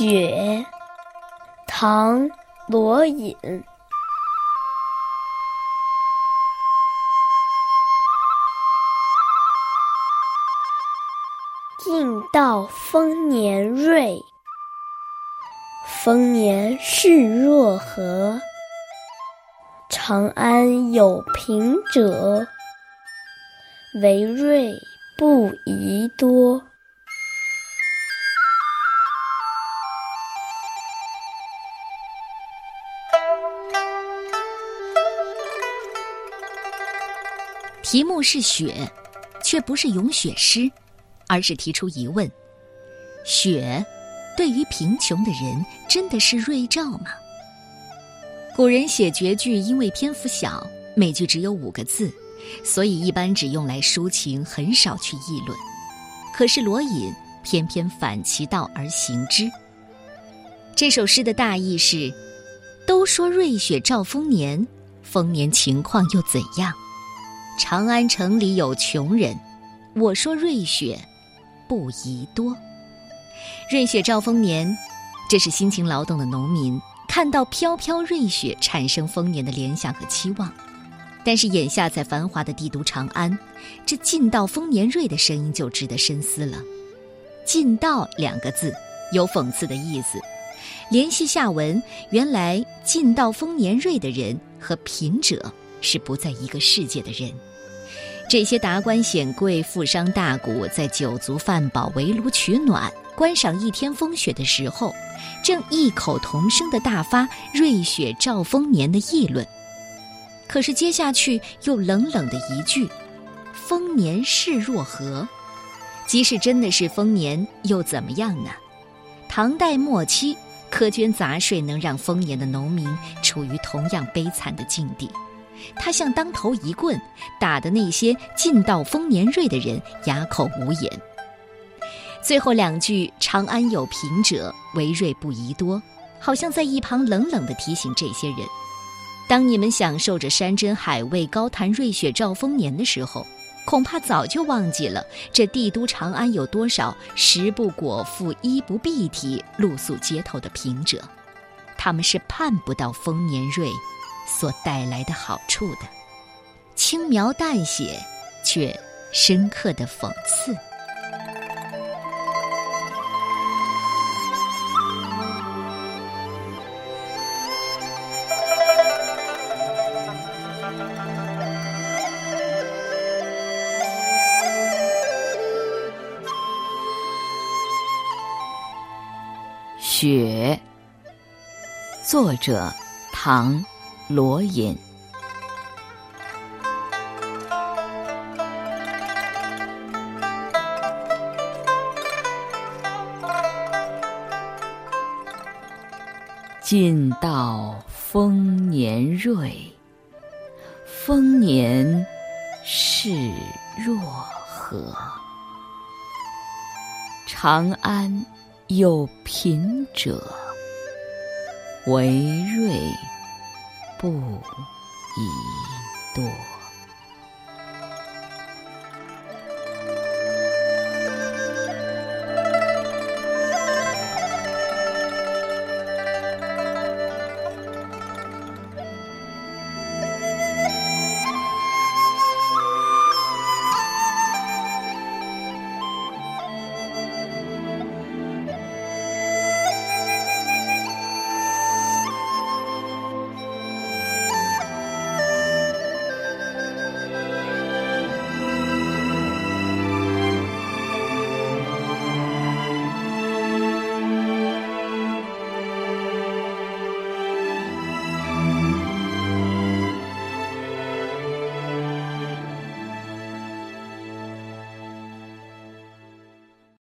雪，唐·罗隐。晋道丰年瑞，丰年事若何。长安有平者，惟瑞不宜多。题目是雪，却不是咏雪诗，而是提出疑问：雪对于贫穷的人真的是瑞兆吗？古人写绝句，因为篇幅小，每句只有五个字，所以一般只用来抒情，很少去议论。可是罗隐偏偏反其道而行之。这首诗的大意是：都说瑞雪兆丰年，丰年情况又怎样？长安城里有穷人，我说瑞雪不宜多。瑞雪兆丰年，这是辛勤劳动的农民看到飘飘瑞雪产生丰年的联想和期望。但是眼下在繁华的帝都长安，这“尽道丰年瑞”的声音就值得深思了。“尽道”两个字有讽刺的意思，联系下文，原来“尽道丰年瑞”的人和贫者是不在一个世界的人。这些达官显贵、富商大贾在酒足饭饱、围炉取暖、观赏一天风雪的时候，正异口同声地大发“瑞雪兆丰年”的议论。可是接下去又冷冷的一句：“丰年势若何？”即使真的是丰年，又怎么样呢？唐代末期，苛捐杂税能让丰年的农民处于同样悲惨的境地。他像当头一棍，打的那些进道丰年瑞的人哑口无言。最后两句“长安有贫者，为瑞不宜多”，好像在一旁冷冷地提醒这些人：当你们享受着山珍海味、高谈瑞雪兆丰年的时候，恐怕早就忘记了这帝都长安有多少食不果腹、衣不蔽体、露宿街头的贫者，他们是盼不到丰年瑞。所带来的好处的，轻描淡写，却深刻的讽刺。雪，作者唐。罗隐，晋道丰年瑞，丰年势若何？长安有贫者，为瑞。不已。